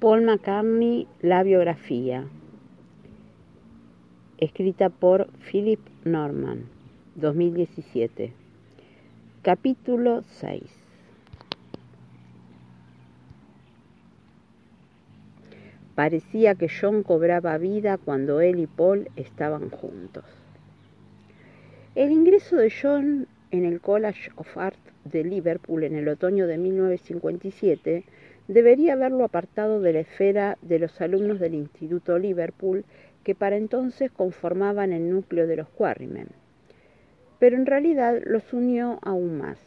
Paul McCartney, La biografía, escrita por Philip Norman, 2017. Capítulo 6. Parecía que John cobraba vida cuando él y Paul estaban juntos. El ingreso de John en el College of Art de Liverpool en el otoño de 1957 debería haberlo apartado de la esfera de los alumnos del Instituto Liverpool que para entonces conformaban el núcleo de los Quarrymen. Pero en realidad los unió aún más.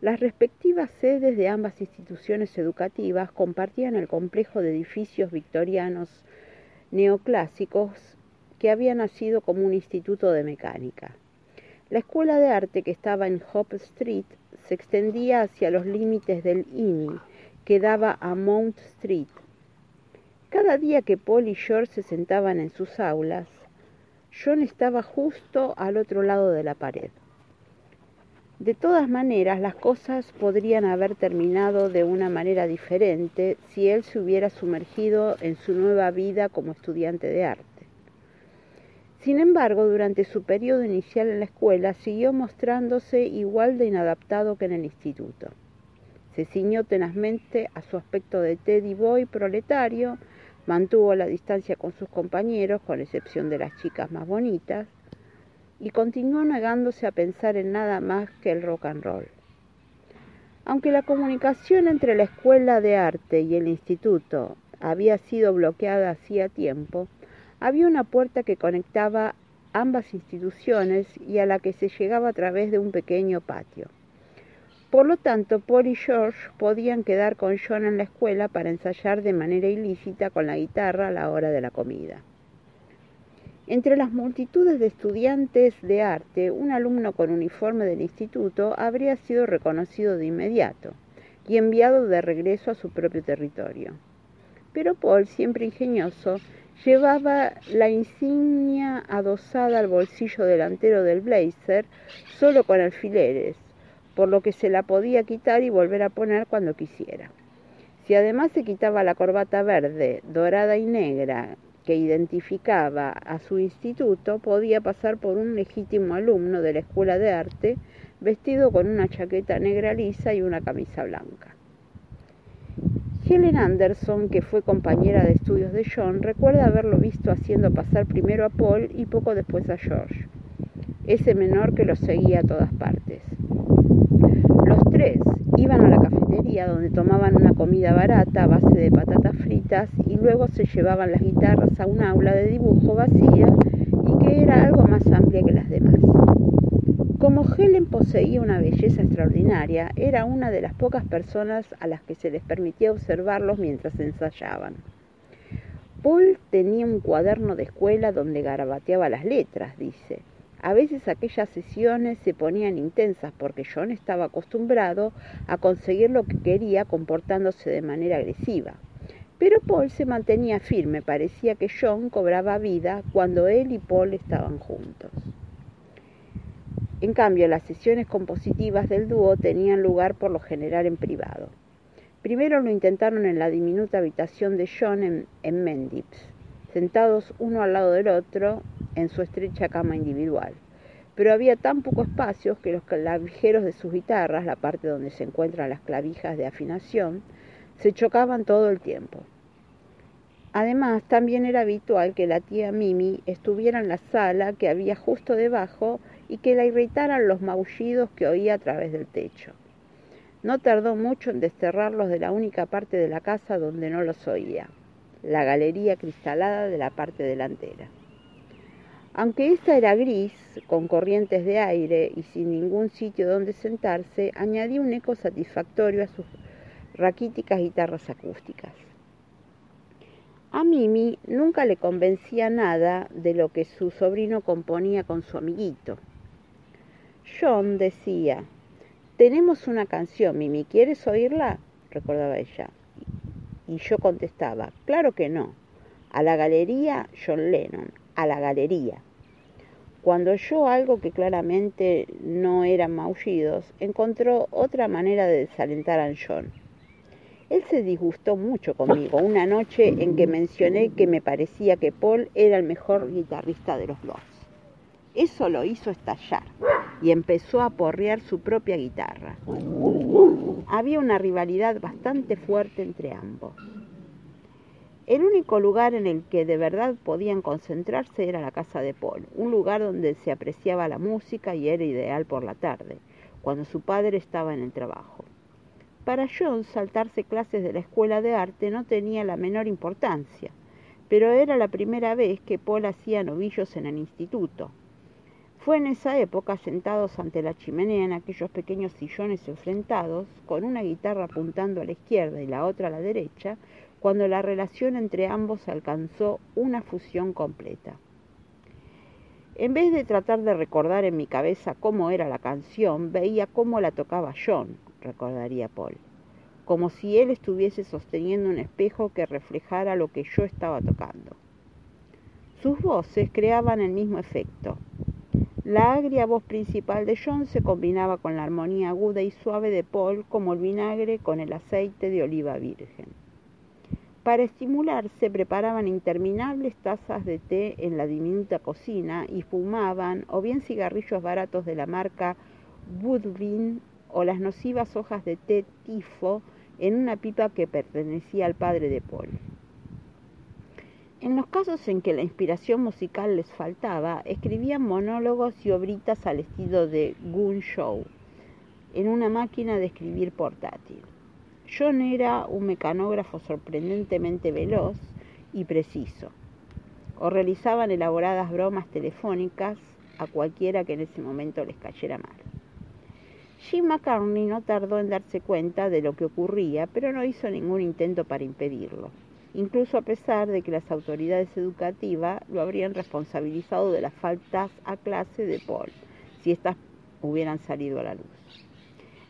Las respectivas sedes de ambas instituciones educativas compartían el complejo de edificios victorianos neoclásicos que había nacido como un instituto de mecánica. La escuela de arte que estaba en Hope Street se extendía hacia los límites del INI, que daba a Mount Street. Cada día que Paul y George se sentaban en sus aulas, John estaba justo al otro lado de la pared. De todas maneras, las cosas podrían haber terminado de una manera diferente si él se hubiera sumergido en su nueva vida como estudiante de arte. Sin embargo, durante su periodo inicial en la escuela siguió mostrándose igual de inadaptado que en el instituto. Se ciñó tenazmente a su aspecto de teddy boy proletario, mantuvo la distancia con sus compañeros, con excepción de las chicas más bonitas, y continuó negándose a pensar en nada más que el rock and roll. Aunque la comunicación entre la escuela de arte y el instituto había sido bloqueada hacía tiempo, había una puerta que conectaba ambas instituciones y a la que se llegaba a través de un pequeño patio. Por lo tanto, Paul y George podían quedar con John en la escuela para ensayar de manera ilícita con la guitarra a la hora de la comida. Entre las multitudes de estudiantes de arte, un alumno con uniforme del instituto habría sido reconocido de inmediato y enviado de regreso a su propio territorio. Pero Paul, siempre ingenioso, Llevaba la insignia adosada al bolsillo delantero del blazer, solo con alfileres, por lo que se la podía quitar y volver a poner cuando quisiera. Si además se quitaba la corbata verde, dorada y negra que identificaba a su instituto, podía pasar por un legítimo alumno de la escuela de arte vestido con una chaqueta negra lisa y una camisa blanca. Helen Anderson, que fue compañera de estudios de John, recuerda haberlo visto haciendo pasar primero a Paul y poco después a George, ese menor que lo seguía a todas partes. Los tres iban a la cafetería donde tomaban una comida barata a base de patatas fritas y luego se llevaban las guitarras a un aula de dibujo vacía y que era algo más amplia que las demás. Como Helen poseía una belleza extraordinaria, era una de las pocas personas a las que se les permitía observarlos mientras ensayaban. Paul tenía un cuaderno de escuela donde garabateaba las letras, dice. A veces aquellas sesiones se ponían intensas porque John estaba acostumbrado a conseguir lo que quería comportándose de manera agresiva. Pero Paul se mantenía firme, parecía que John cobraba vida cuando él y Paul estaban juntos. En cambio, las sesiones compositivas del dúo tenían lugar por lo general en privado. Primero lo intentaron en la diminuta habitación de John en, en Mendips, sentados uno al lado del otro en su estrecha cama individual. Pero había tan poco espacio que los clavijeros de sus guitarras, la parte donde se encuentran las clavijas de afinación, se chocaban todo el tiempo. Además, también era habitual que la tía Mimi estuviera en la sala que había justo debajo y que la irritaran los maullidos que oía a través del techo. No tardó mucho en desterrarlos de la única parte de la casa donde no los oía, la galería cristalada de la parte delantera. Aunque esta era gris, con corrientes de aire y sin ningún sitio donde sentarse, añadía un eco satisfactorio a sus raquíticas guitarras acústicas. A Mimi nunca le convencía nada de lo que su sobrino componía con su amiguito. John decía, tenemos una canción, Mimi, ¿quieres oírla? recordaba ella. Y yo contestaba, claro que no. A la galería, John Lennon, a la galería. Cuando oyó algo que claramente no eran maullidos, encontró otra manera de desalentar a John. Él se disgustó mucho conmigo una noche en que mencioné que me parecía que Paul era el mejor guitarrista de los dos. Eso lo hizo estallar y empezó a porrear su propia guitarra. Había una rivalidad bastante fuerte entre ambos. El único lugar en el que de verdad podían concentrarse era la casa de Paul, un lugar donde se apreciaba la música y era ideal por la tarde, cuando su padre estaba en el trabajo. Para John saltarse clases de la escuela de arte no tenía la menor importancia, pero era la primera vez que Paul hacía novillos en el instituto. Fue en esa época, sentados ante la chimenea en aquellos pequeños sillones enfrentados, con una guitarra apuntando a la izquierda y la otra a la derecha, cuando la relación entre ambos alcanzó una fusión completa. En vez de tratar de recordar en mi cabeza cómo era la canción, veía cómo la tocaba John, recordaría Paul, como si él estuviese sosteniendo un espejo que reflejara lo que yo estaba tocando. Sus voces creaban el mismo efecto. La agria voz principal de John se combinaba con la armonía aguda y suave de Paul como el vinagre con el aceite de oliva virgen. Para estimularse preparaban interminables tazas de té en la diminuta cocina y fumaban o bien cigarrillos baratos de la marca Woodbine o las nocivas hojas de té tifo en una pipa que pertenecía al padre de Paul. En los casos en que la inspiración musical les faltaba, escribían monólogos y obritas al estilo de Goon Show, en una máquina de escribir portátil. John era un mecanógrafo sorprendentemente veloz y preciso, o realizaban elaboradas bromas telefónicas a cualquiera que en ese momento les cayera mal. Jim McCartney no tardó en darse cuenta de lo que ocurría, pero no hizo ningún intento para impedirlo, incluso a pesar de que las autoridades educativas lo habrían responsabilizado de las faltas a clase de Paul, si éstas hubieran salido a la luz.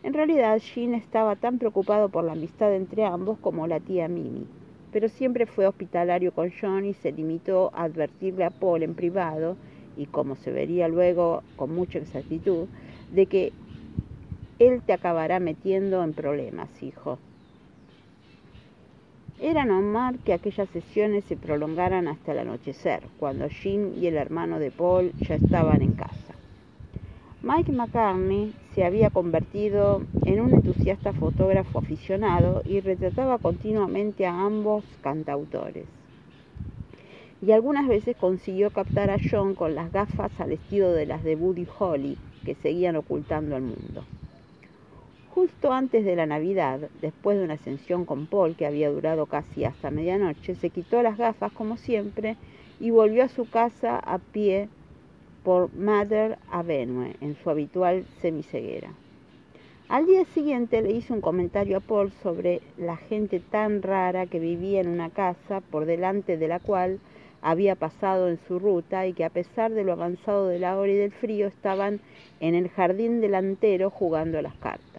En realidad, Jim estaba tan preocupado por la amistad entre ambos como la tía Mimi, pero siempre fue hospitalario con John y se limitó a advertirle a Paul en privado, y como se vería luego con mucha exactitud, de que él te acabará metiendo en problemas, hijo. Era normal que aquellas sesiones se prolongaran hasta el anochecer, cuando Jim y el hermano de Paul ya estaban en casa. Mike McCartney se había convertido en un entusiasta fotógrafo aficionado y retrataba continuamente a ambos cantautores. Y algunas veces consiguió captar a John con las gafas al estilo de las de Buddy Holly que seguían ocultando al mundo. Justo antes de la Navidad, después de una ascensión con Paul que había durado casi hasta medianoche, se quitó las gafas como siempre y volvió a su casa a pie por Mather Avenue en su habitual semiceguera. Al día siguiente le hizo un comentario a Paul sobre la gente tan rara que vivía en una casa por delante de la cual había pasado en su ruta y que a pesar de lo avanzado de la hora y del frío estaban en el jardín delantero jugando a las cartas.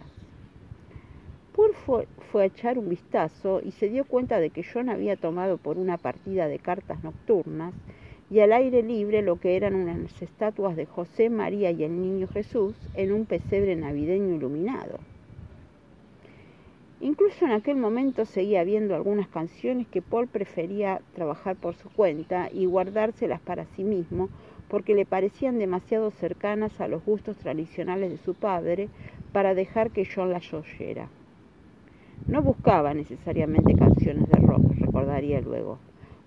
Paul fue, a echar un vistazo y se dio cuenta de que John había tomado por una partida de cartas nocturnas y al aire libre lo que eran unas estatuas de José, María y el Niño Jesús en un pesebre navideño iluminado. Incluso en aquel momento seguía viendo algunas canciones que Paul prefería trabajar por su cuenta y guardárselas para sí mismo porque le parecían demasiado cercanas a los gustos tradicionales de su padre para dejar que John las oyera. No buscaba necesariamente canciones de rock, recordaría luego.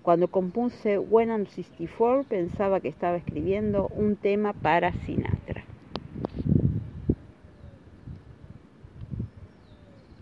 Cuando compuse When I'm 64 pensaba que estaba escribiendo un tema para Sinatra.